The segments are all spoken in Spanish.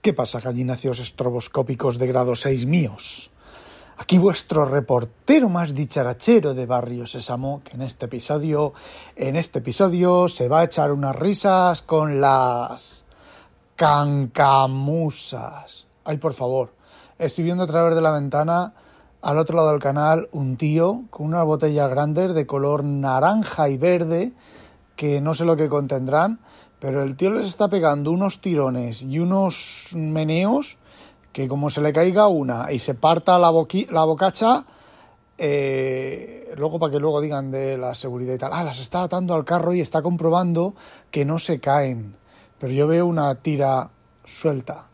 ¿Qué pasa, gallináceos estroboscópicos de grado 6 míos? Aquí vuestro reportero más dicharachero de Barrio Sésamo, que en este episodio, en este episodio se va a echar unas risas con las cancamusas. Ay, por favor, estoy viendo a través de la ventana al otro lado del canal un tío con unas botellas grandes de color naranja y verde que no sé lo que contendrán, pero el tío les está pegando unos tirones y unos meneos que como se le caiga una y se parta la, la bocacha, eh, luego para que luego digan de la seguridad y tal, ah, las está atando al carro y está comprobando que no se caen. Pero yo veo una tira suelta.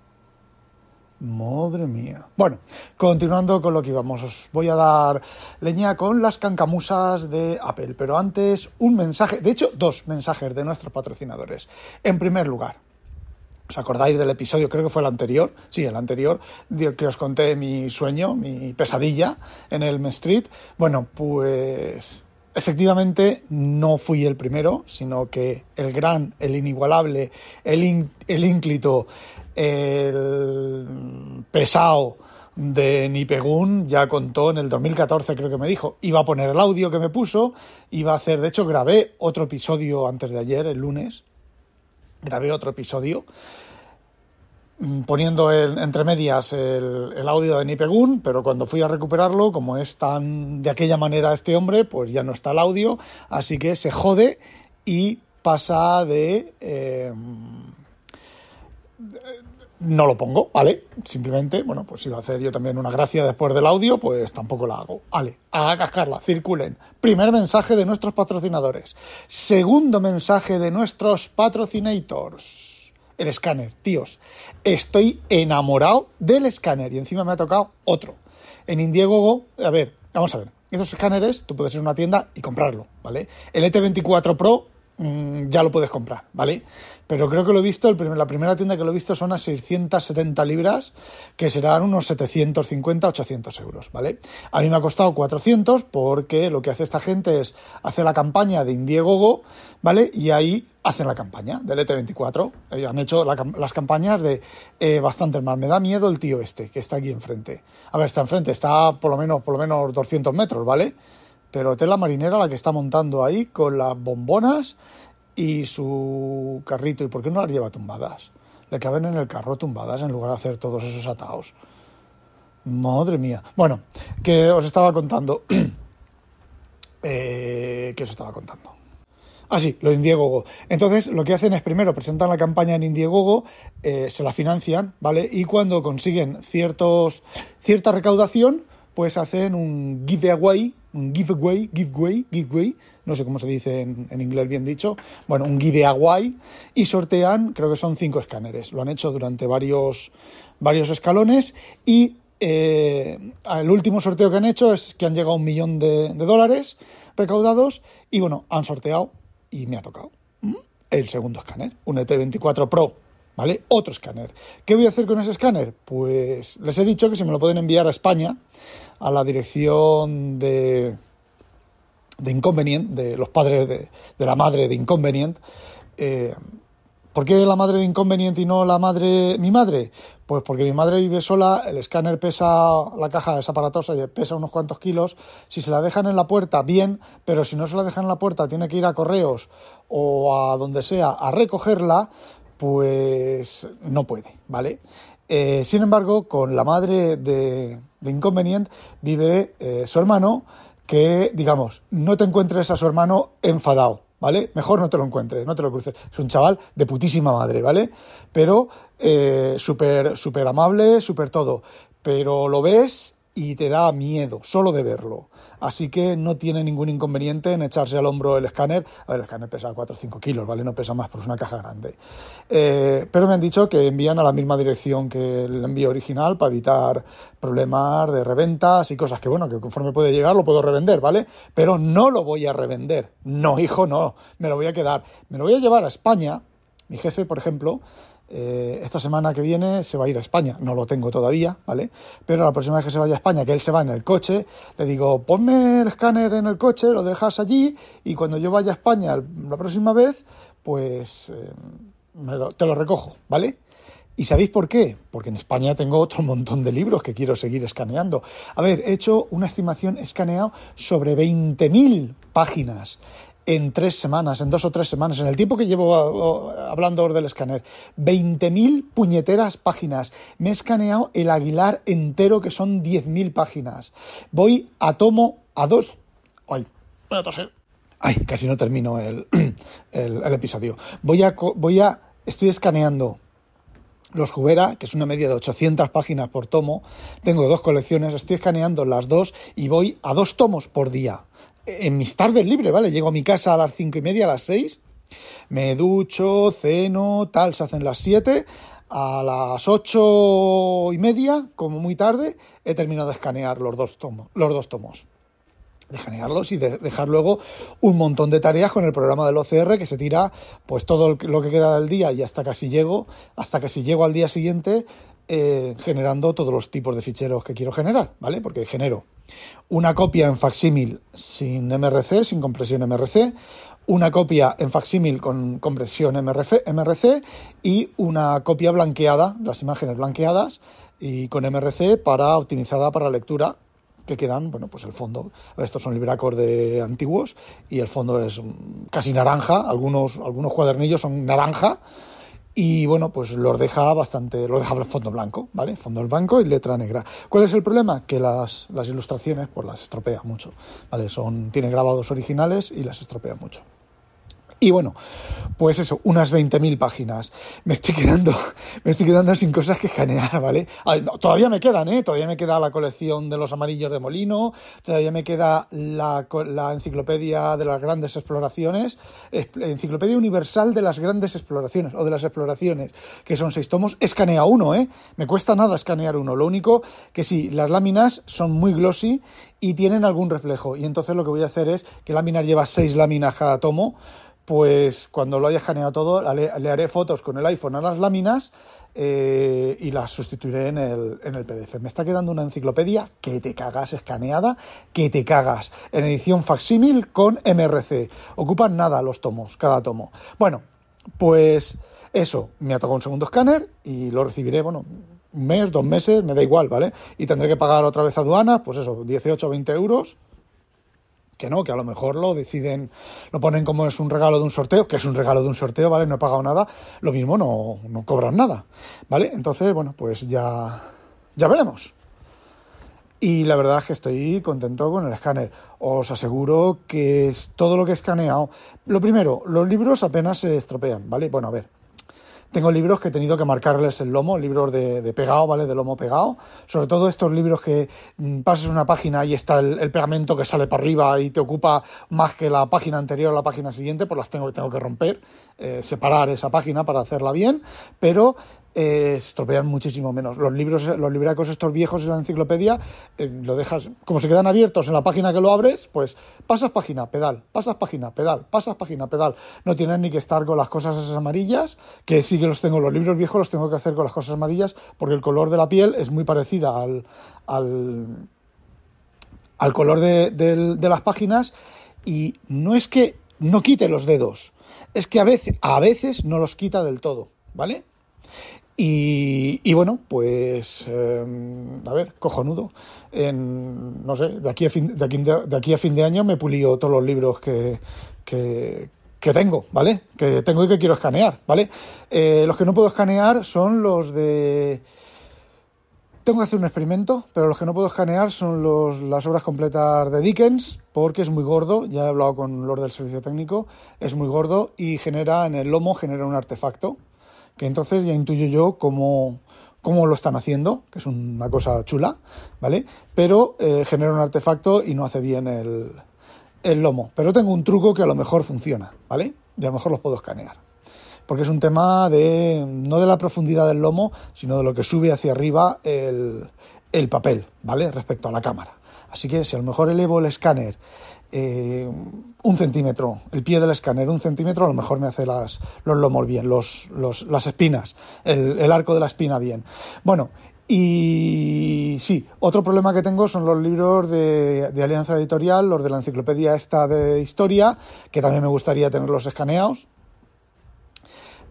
Madre mía. Bueno, continuando con lo que íbamos, os voy a dar leña con las cancamusas de Apple, pero antes un mensaje, de hecho dos mensajes de nuestros patrocinadores. En primer lugar, ¿Os acordáis del episodio? Creo que fue el anterior. Sí, el anterior, que os conté mi sueño, mi pesadilla en el Street. Bueno, pues efectivamente no fui el primero, sino que el gran, el inigualable, el, el ínclito, el pesado de Nipegun ya contó en el 2014, creo que me dijo, iba a poner el audio que me puso, iba a hacer, de hecho grabé otro episodio antes de ayer, el lunes, grabé otro episodio mm, poniendo entre medias el, el, audio de Nipegun, pero cuando fui a recuperarlo, como es tan de aquella manera este hombre, pues ya no está el audio, así que se jode y pasa de... Eh, no lo pongo, ¿vale? Simplemente, bueno, pues si va a hacer yo también una gracia después del audio, pues tampoco la hago. Vale, a cascarla, circulen. Primer mensaje de nuestros patrocinadores. Segundo mensaje de nuestros patrocinators. El escáner, tíos. Estoy enamorado del escáner y encima me ha tocado otro. En Indiegogo, a ver, vamos a ver. Esos escáneres tú puedes ir a una tienda y comprarlo, ¿vale? El ET24 Pro Mm, ya lo puedes comprar, ¿vale? Pero creo que lo he visto, el la primera tienda que lo he visto son a 670 libras, que serán unos 750, 800 euros, ¿vale? A mí me ha costado 400 porque lo que hace esta gente es hacer la campaña de Indiegogo, ¿vale? Y ahí hacen la campaña del ET24. Ellos han hecho las campañas de eh, bastante más. Me da miedo el tío este, que está aquí enfrente. A ver, está enfrente, está por lo menos, por lo menos 200 metros, ¿vale? Pero tela marinera la que está montando ahí con las bombonas y su carrito. ¿Y por qué no las lleva tumbadas? Le caben en el carro tumbadas en lugar de hacer todos esos ataos. Madre mía. Bueno, que os estaba contando. eh, ¿Qué os estaba contando? Ah, sí, lo de Indiegogo. Entonces, lo que hacen es primero presentan la campaña en Indiegogo, eh, se la financian, ¿vale? Y cuando consiguen ciertos, cierta recaudación, pues hacen un giveaway, giveaway, giveaway, giveaway, no sé cómo se dice en, inglés bien dicho, bueno, un giveaway, y sortean, creo que son cinco escáneres. Lo han hecho durante varios, varios escalones y eh, el último sorteo que han hecho es que han llegado a un millón de, dólares recaudados y bueno, han sorteado y me ha tocado. El segundo escáner, un ET24 Pro ¿vale? Otro escáner. ¿Qué voy a hacer con ese escáner? Pues les he dicho que se me lo pueden enviar a España, a la dirección de, Inconvenient, de los padres de, la madre de Inconvenient. Eh, ¿Por qué la madre de Inconvenient y no la madre, mi madre? Pues porque mi madre vive sola, el escáner pesa, la caja es aparatosa y pesa unos cuantos kilos. Si se la dejan en la puerta, bien, pero si no se la dejan en la puerta, tiene que ir a correos o a donde sea a recogerla, pues no puede, ¿vale? Eh, sin embargo, con la madre de, de Inconvenient vive eh, su hermano, que, digamos, no te encuentres a su hermano enfadado, ¿vale? Mejor no te lo encuentres, no te lo cruces. Es un chaval de putísima madre, ¿vale? Pero eh, súper, súper amable, súper todo. Pero lo ves y te da miedo solo de verlo. Así que no tiene ningún inconveniente en echarse al hombro el escáner. A ver, el escáner pesa 4 o 5 kilos, ¿vale? No pesa más, pero es una caja grande. Eh, pero me han dicho que envían a la misma dirección que el envío original para evitar problemas de reventas y cosas que, bueno, que conforme puede llegar lo puedo revender, ¿vale? Pero no lo voy a revender. No, hijo, no. Me lo voy a quedar. Me lo voy a llevar a España. Mi jefe, por ejemplo, eh, esta semana que viene se va a ir a España, no lo tengo todavía, ¿vale? Pero la próxima vez que se vaya a España, que él se va en el coche, le digo, ponme el escáner en el coche, lo dejas allí y cuando yo vaya a España la próxima vez, pues eh, te lo recojo, ¿vale? ¿Y sabéis por qué? Porque en España tengo otro montón de libros que quiero seguir escaneando. A ver, he hecho una estimación, escaneado sobre 20.000 páginas en tres semanas, en dos o tres semanas, en el tiempo que llevo hablando del escáner. 20.000 puñeteras páginas. Me he escaneado el Aguilar entero, que son 10.000 páginas. Voy a tomo a dos... Ay, voy a toser. Ay, casi no termino el, el, episodio. Voy a, voy a... Estoy escaneando los Jubera, que es una media de 800 páginas por tomo. Tengo dos colecciones, estoy escaneando las dos y voy a dos tomos por día en mis tardes libres, ¿vale? Llego a mi casa a las cinco y media, a las seis, me ducho, ceno, tal, se hacen las siete, a las ocho y media, como muy tarde, he terminado de escanear los dos tomos, los dos tomos. De escanearlos y de dejar luego un montón de tareas con el programa del OCR que se tira pues todo lo que queda del día y hasta casi llego, hasta casi llego al día siguiente eh, generando todos los tipos de ficheros que quiero generar, ¿vale? Porque genero una copia en facsímil sin MRC, sin compresión MRC, una copia en facsímil con compresión MRC, MRC y una copia blanqueada, las imágenes blanqueadas y con MRC para optimizada para lectura que quedan, bueno, pues el fondo, estos son libracos de antiguos y el fondo es casi naranja, algunos, algunos cuadernillos son naranja, y bueno, pues los deja bastante, los deja fondo blanco, ¿vale? Fondo blanco y letra negra. ¿Cuál es el problema? Que las, las ilustraciones pues las estropea mucho, ¿vale? Son, tiene grabados originales y las estropea mucho. Y bueno, pues eso, unas 20.000 páginas. Me estoy quedando, me estoy quedando sin cosas que escanear, ¿vale? todavía me quedan, ¿eh? Todavía me queda la colección de los amarillos de Molino, todavía me queda la, enciclopedia de las grandes exploraciones, enciclopedia universal de las grandes exploraciones o de las exploraciones, que son seis tomos. Escanea uno, ¿eh? Me cuesta nada escanear uno. Lo único que sí, las láminas son muy glossy y tienen algún reflejo. Y entonces lo que voy a hacer es que láminas lleva seis láminas cada tomo pues cuando lo haya escaneado todo, le, haré fotos con el iPhone a las láminas eh, y las sustituiré en el, en el PDF. Me está quedando una enciclopedia que te cagas escaneada, que te cagas. En edición facsímil con MRC. Ocupan nada los tomos, cada tomo. Bueno, pues eso, me ha tocado un segundo escáner y lo recibiré, bueno, un mes, dos meses, me da igual, ¿vale? Y tendré que pagar otra vez aduana, pues eso, 18 o 20 euros que no, que a lo mejor lo deciden, lo ponen como es un regalo de un sorteo, que es un regalo de un sorteo, ¿vale? No he pagado nada, lo mismo no, no cobran nada, ¿vale? Entonces, bueno, pues ya, ya veremos. Y la verdad es que estoy contento con el escáner. Os aseguro que es todo lo que he escaneado. Lo primero, los libros apenas se estropean, ¿vale? Bueno, a ver, tengo libros que he tenido que marcarles el lomo, libros de, pegado, ¿vale? De lomo pegado. Sobre todo estos libros que mm, pasas una página y está el, pegamento que sale para arriba y te ocupa más que la página anterior o la página siguiente, pues las tengo, tengo que romper, eh, separar esa página para hacerla bien. Pero eh, estropean muchísimo menos. Los libros, los libracos estos viejos en la enciclopedia, eh, lo dejas, como se quedan abiertos en la página que lo abres, pues pasas página, pedal, pasas página, pedal, pasas página, pedal. No tienen ni que estar con las cosas esas amarillas, que sí que los tengo, los libros viejos los tengo que hacer con las cosas amarillas, porque el color de la piel es muy parecida al, al, al color de, de las páginas y no es que no quite los dedos, es que a veces, a veces no los quita del todo, ¿vale? Y, bueno, pues, em, a ver, cojonudo. En, no sé, de aquí, a fin, de, aquí, a fin de año me pulido todos los libros que, que, tengo, ¿vale? Que tengo y que quiero escanear, ¿vale? Eh, los que no puedo escanear son los de... Tengo que hacer un experimento, pero los que no puedo escanear son los, las obras completas de Dickens, porque es muy gordo, ya he hablado con los del servicio técnico, es muy gordo y genera en el lomo, genera un artefacto, que entonces ya intuyo yo cómo, cómo lo están haciendo, que es una cosa chula, ¿vale? Pero eh, genera un artefacto y no hace bien el, el lomo. Pero tengo un truco que a lo mejor funciona, ¿vale? Y a lo mejor los puedo escanear. Porque es un tema de no de la profundidad del lomo, sino de lo que sube hacia arriba el, el papel, ¿vale? Respecto a la cámara. Así que si a lo mejor elevo el escáner eh, un centímetro, el pie del escáner un centímetro, a lo mejor me hace las, los lomos bien, los, las espinas, el, arco de la espina bien. Bueno, y sí, otro problema que tengo son los libros de, Alianza Editorial, los de la enciclopedia esta de historia, que también me gustaría tenerlos escaneados,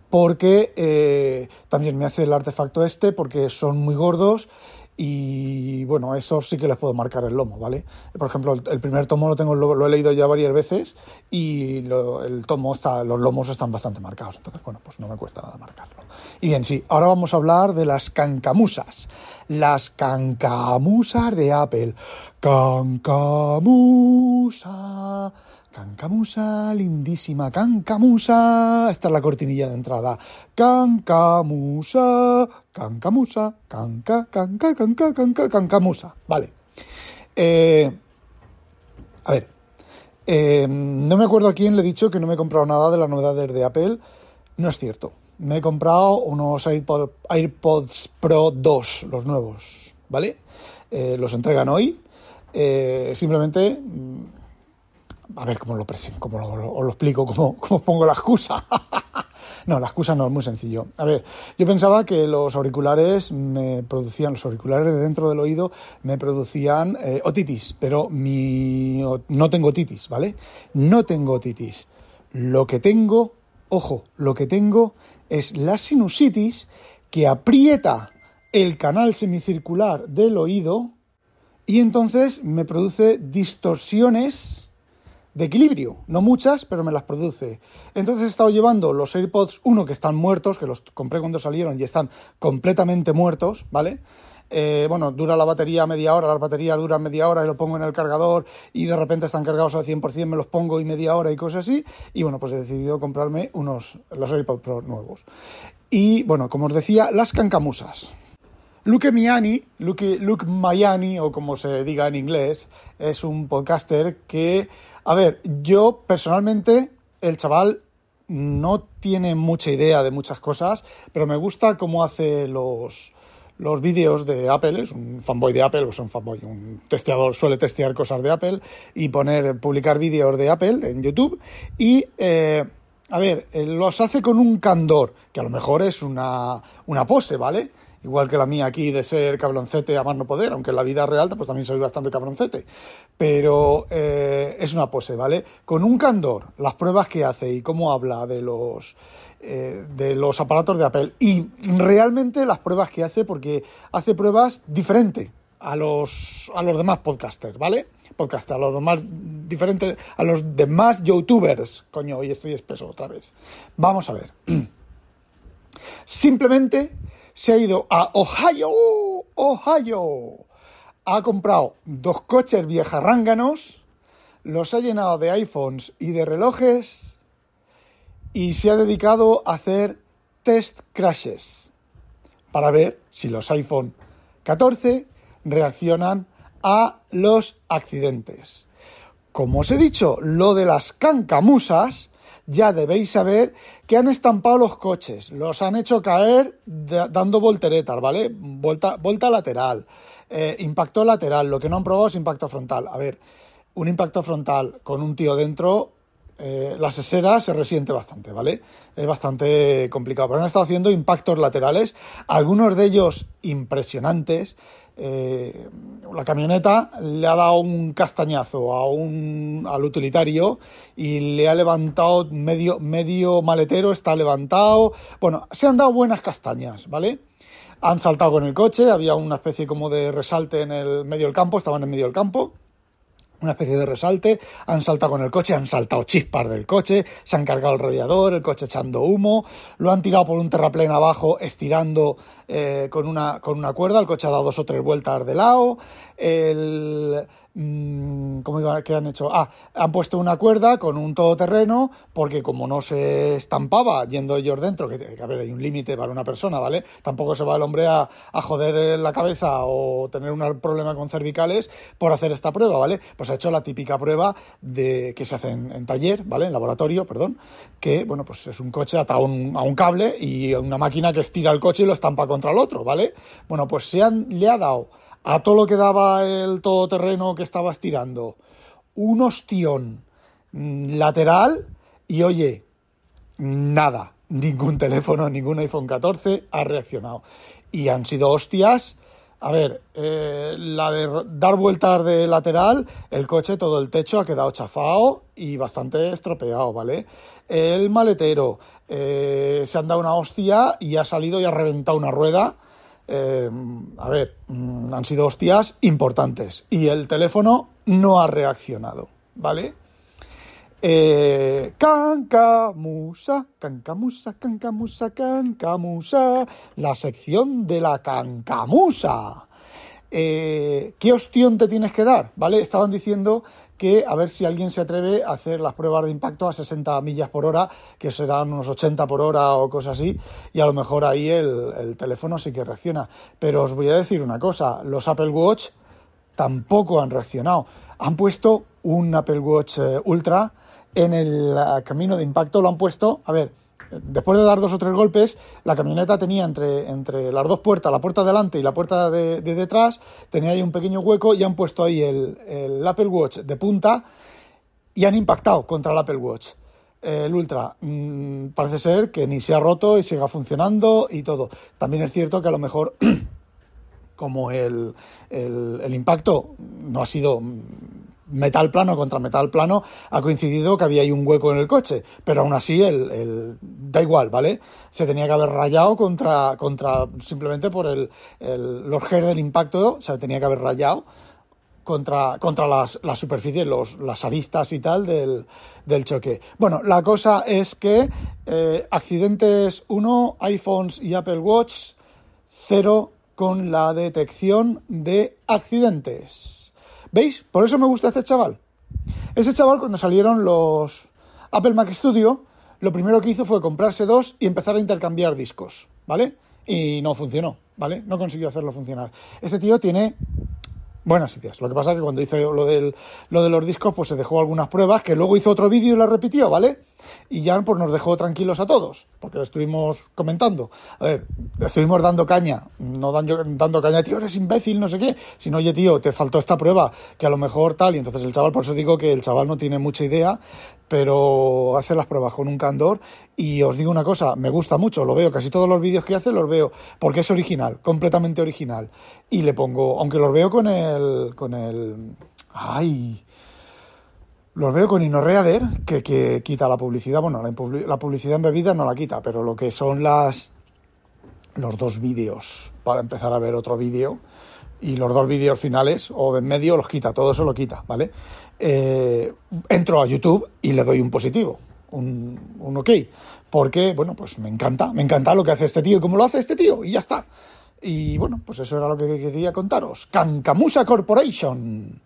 porque eh, también me hace el artefacto este, porque son muy gordos y bueno, eso sí que les puedo marcar el lomo, ¿vale? Por ejemplo, el, primer tomo lo tengo, lo, he leído ya varias veces y el tomo está, los lomos están bastante marcados, entonces bueno, pues no me cuesta nada marcarlo. Y bien, sí, ahora vamos a hablar de las cancamusas. Las cancamusas de Apple. Cancamusa Cancamusa, lindísima Cancamusa. Esta es la cortinilla de entrada. Cancamusa, Cancamusa, Canca, Canca, Canca, Canca, Cancamusa. Vale. Eh, a ver. Eh, no me acuerdo a quién le he dicho que no me he comprado nada de las novedades de Apple. No es cierto. Me he comprado unos AirPods Pro 2, los nuevos. ¿Vale? Eh, los entregan hoy. simplemente a ver cómo lo presento, cómo lo, lo explico, cómo, cómo pongo la excusa. no, la excusa no es muy sencillo. A ver, yo pensaba que los auriculares me producían, los auriculares de dentro del oído me producían eh, otitis, pero no tengo otitis, ¿vale? No tengo otitis. Lo que tengo, ojo, lo que tengo es la sinusitis que aprieta el canal semicircular del oído y entonces me produce distorsiones de equilibrio. No muchas, pero me las produce. Entonces he estado llevando los AirPods 1 que están muertos, que los compré cuando salieron y están completamente muertos, ¿vale? Eh, bueno, dura la batería media hora, las baterías duran media hora y lo pongo en el cargador y de repente están cargados al 100%, me los pongo y media hora y cosas así. Y bueno, pues he decidido comprarme unos, los AirPods Pro nuevos. Y bueno, como os decía, las cancamusas. Luke Miani, Luke, Luke Mayani, o como se diga en inglés, es un podcaster que, a ver, yo personalmente, el chaval no tiene mucha idea de muchas cosas, pero me gusta cómo hace los, los vídeos de Apple, es un fanboy de Apple, es un fanboy, un testeador, suele testear cosas de Apple y poner, publicar vídeos de Apple en YouTube y... Eh, a ver, los hace con un candor, que a lo mejor es una, una pose, ¿vale? Igual que la mía aquí de ser cabroncete a más no poder, aunque en la vida real pues también soy bastante cabroncete, pero eh, es una pose, ¿vale? Con un candor, las pruebas que hace y cómo habla de los eh, de los aparatos de Apple y realmente las pruebas que hace porque hace pruebas diferentes a los a los demás podcasters, ¿vale? Podcasters, a los demás diferentes a los demás youtubers. Coño, hoy estoy espeso otra vez. Vamos a ver. Simplemente se ha ido a Ohio, Ohio. Ha comprado dos coches viejarránganos, los ha llenado de iPhones y de relojes y se ha dedicado a hacer test crashes para ver si los iPhone 14 reaccionan a los accidentes. Como os he dicho, lo de las cancamusas ya debéis saber que han estampado los coches, los han hecho caer dando volteretas, ¿vale? Vuelta lateral, eh, impacto lateral, lo que no han probado es impacto frontal. A ver, un impacto frontal con un tío dentro, eh, la sesera se resiente bastante, ¿vale? Es bastante complicado, pero han estado haciendo impactos laterales, algunos de ellos impresionantes, eh, la camioneta le ha dado un castañazo a un, al utilitario y le ha levantado medio, medio maletero, está levantado. Bueno, se han dado buenas castañas, ¿vale? Han saltado con el coche, había una especie como de resalte en el medio del campo, estaban en medio del campo una especie de resalte, han saltado con el coche, han saltado chispas del coche, se han cargado el radiador, el coche echando humo, lo han tirado por un terraplén abajo estirando eh, con, una, con una cuerda, el coche ha dado dos o tres vueltas de lado, el, ¿Cómo iba? ¿Qué han hecho? Ah, han puesto una cuerda con un todoterreno, porque como no se estampaba yendo ellos dentro, que, a ver, hay un límite para una persona, ¿vale? Tampoco se va el hombre a, a joder la cabeza o tener un problema con cervicales por hacer esta prueba, ¿vale? Pues ha hecho la típica prueba de que se hace en, taller, ¿vale? En laboratorio, perdón, que, bueno, pues es un coche atado un, a un cable y una máquina que estira el coche y lo estampa contra el otro, ¿vale? Bueno, pues se han, le ha dado a todo lo que daba el todoterreno que estaba estirando, un ostión lateral y oye, nada, ningún teléfono, ningún iPhone 14 ha reaccionado. Y han sido hostias. A ver, eh, la de dar vueltas de lateral, el coche, todo el techo ha quedado chafado y bastante estropeado, ¿vale? El maletero, eh, se han dado una hostia y ha salido y ha reventado una rueda eh, a ver, mm, han sido hostias importantes y el teléfono no ha reaccionado, ¿vale? Eh, cancamusa, cancamusa, cancamusa, cancamusa, la sección de la cancamusa. Eh, ¿Qué ostión te tienes que dar? ¿Vale? Estaban diciendo a ver si alguien se atreve a hacer las pruebas de impacto a 60 millas por hora, que serán unos 80 por hora o cosas así, y a lo mejor ahí el, teléfono sí que reacciona. Pero os voy a decir una cosa, los Apple Watch tampoco han reaccionado. Han puesto un Apple Watch eh, Ultra en el eh, camino de impacto, lo han puesto, a ver, después de dar dos o tres golpes, la camioneta tenía entre, entre las dos puertas, la puerta de delante y la puerta de, detrás, tenía ahí un pequeño hueco y han puesto ahí el, Apple Watch de punta y han impactado contra el Apple Watch. El Ultra mm, parece ser que ni se ha roto y siga funcionando y todo. También es cierto que a lo mejor como el, el impacto no ha sido metal plano contra metal plano ha coincidido que había ahí un hueco en el coche, pero aún así el, da igual, ¿vale? Se tenía que haber rayado contra, contra simplemente por el, los G del impacto, se tenía que haber rayado contra, contra las, las superficies, los, las aristas y tal del, del choque. Bueno, la cosa es que eh, accidentes 1, iPhones y Apple Watch 0 con la detección de accidentes. ¿Veis? Por eso me gusta este chaval. Ese chaval, cuando salieron los Apple Mac Studio, lo primero que hizo fue comprarse dos y empezar a intercambiar discos, ¿vale? Y no funcionó, ¿vale? No consiguió hacerlo funcionar. Este tío tiene buenas ideas. Lo que pasa es que cuando hizo lo, del, lo de los discos, pues se dejó algunas pruebas, que luego hizo otro vídeo y las repitió, ¿vale? Y ya pues nos dejó tranquilos a todos, porque lo estuvimos comentando. A ver, estuvimos dando caña, no dando, dando caña, tío, eres imbécil, no sé qué, sino, oye, tío, te faltó esta prueba, que a lo mejor tal, y entonces el chaval, por eso digo que el chaval no tiene mucha idea, pero hace las pruebas con un candor y os digo una cosa, me gusta mucho, lo veo, casi todos los vídeos que hace los veo, porque es original, completamente original. Y le pongo, aunque los veo con el, con el, ay, los veo con Inorreader, que, que quita la publicidad. Bueno, la, publicidad en bebidas no la quita, pero lo que son las los dos vídeos para empezar a ver otro vídeo y los dos vídeos finales o de en medio los quita, todo eso lo quita, ¿vale? Eh, entro a YouTube y le doy un positivo, un, un ok, porque, bueno, pues me encanta, me encanta lo que hace este tío y cómo lo hace este tío y ya está. Y bueno, pues eso era lo que quería contaros. Cancamusa Corporation.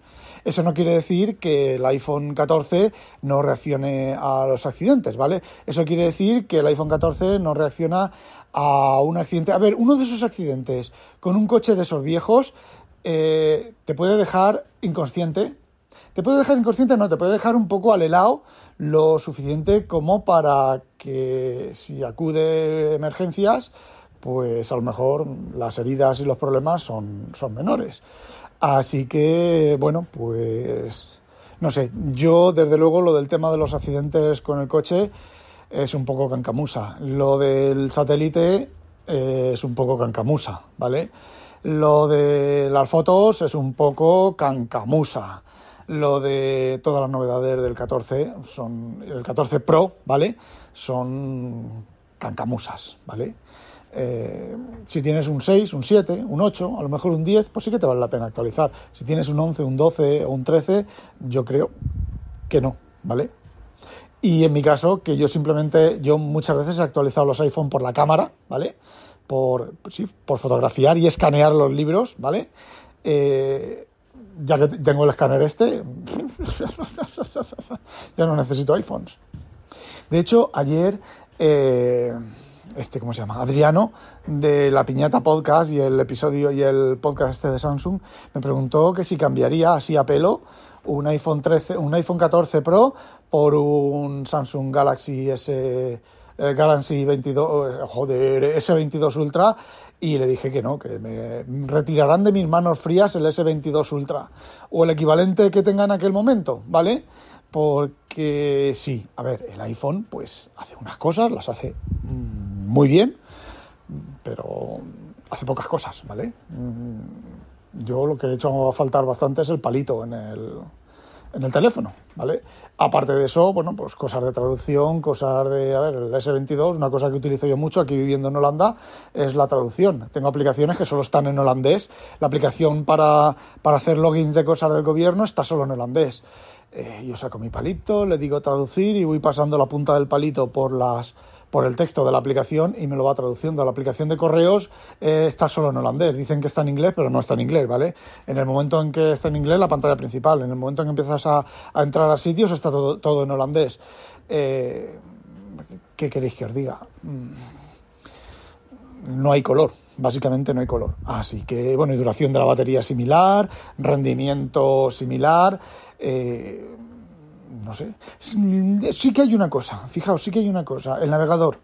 Eso no quiere decir que el iPhone 14 no reaccione a los accidentes, ¿vale? Eso quiere decir que el iPhone 14 no reacciona a un accidente. A ver, uno de esos accidentes con un coche de esos viejos eh, te puede dejar inconsciente. Te puede dejar inconsciente, no, te puede dejar un poco alelado lo suficiente como para que si acude emergencias, pues a lo mejor las heridas y los problemas son, son menores. Así que, bueno, pues no sé, yo desde luego lo del tema de los accidentes con el coche es un poco cancamusa. Lo del satélite es un poco cancamusa, ¿vale? Lo de las fotos es un poco cancamusa. Lo de todas las novedades del 14 son el 14 Pro, ¿vale? Son cancamusas, ¿vale? Eh, si tienes un 6, un 7, un 8, a lo mejor un 10, pues sí que te vale la pena actualizar. Si tienes un 11, un 12 o un 13, yo creo que no, ¿vale? Y en mi caso, que yo simplemente, yo muchas veces he actualizado los iPhone por la cámara, ¿vale? Por, sí, por fotografiar y escanear los libros, ¿vale? Eh, ya que tengo el escáner este, ya no necesito iPhones. De hecho, ayer, eh, este, ¿cómo se llama? Adriano, de la Piñata Podcast y el episodio y el podcast este de Samsung, me preguntó que si cambiaría así a pelo un iPhone 13, un iPhone 14 Pro por un Samsung Galaxy S Galaxy 22, joder, S22 Ultra y le dije que no, que me retirarán de mis manos frías el S22 Ultra o el equivalente que tenga en aquel momento, ¿vale? Porque sí, a ver, el iPhone pues hace unas cosas, las hace mm, muy bien, pero hace pocas cosas, ¿vale? Mm, yo lo que he hecho a faltar bastante es el palito en el, en el teléfono, ¿vale? Aparte de eso, bueno, pues cosas de traducción, cosas de, a ver, el S22, una cosa que utilizo yo mucho aquí viviendo en Holanda es la traducción. Tengo aplicaciones que solo están en holandés. La aplicación para, para hacer logins de cosas del gobierno está solo en holandés. Eh, yo saco mi palito, le digo traducir y voy pasando la punta del palito por las por el texto de la aplicación y me lo va traduciendo. La aplicación de correos eh, está solo en holandés. Dicen que está en inglés, pero no está en inglés, ¿vale? En el momento en que está en inglés, la pantalla principal. En el momento en que empiezas a, entrar a sitios, está todo, todo en holandés. Eh, ¿Qué queréis que os diga? Mm, no hay color, básicamente no hay color. Así que, bueno, y duración de la batería similar, rendimiento similar. Eh, no sé. Sí que hay una cosa, fijaos, sí que hay una cosa. El navegador.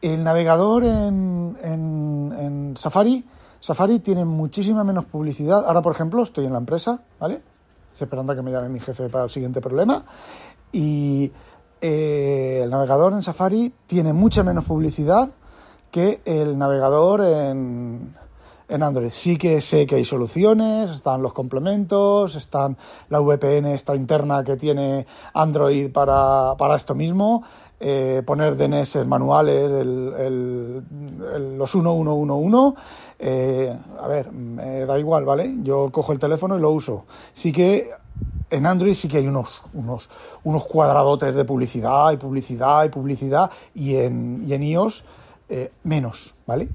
El navegador en, en, Safari, Safari tiene muchísima menos publicidad. Ahora, por ejemplo, estoy en la empresa, ¿vale? Estoy esperando a que me llame mi jefe para el siguiente problema. Y eh, el navegador en Safari tiene mucha menos publicidad que el navegador en, en Android. Sí que sé que hay soluciones, están los complementos, están la VPN esta interna que tiene Android para, para esto mismo, eh, poner DNS manuales, el, los 1111. Eh, a ver, me da igual, ¿vale? Yo cojo el teléfono y lo uso. Sí que en Android sí que hay unos, unos, unos cuadradotes de publicidad y publicidad y publicidad y en, y en iOS eh, menos, ¿vale?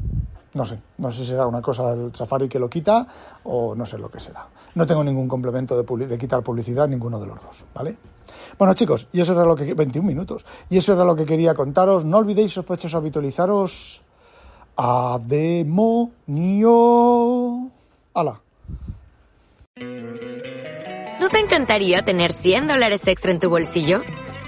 No sé, no sé si será una cosa del Safari que lo quita o no sé lo que será. No tengo ningún complemento de, quitar publicidad, ninguno de los dos, ¿vale? Bueno, chicos, y eso era lo que... 21 minutos. Y eso era lo que quería contaros. No olvidéis, sospechosos, habitualizaros a demonio. ¡Hala! ¿No te encantaría tener 100 dólares extra en tu bolsillo?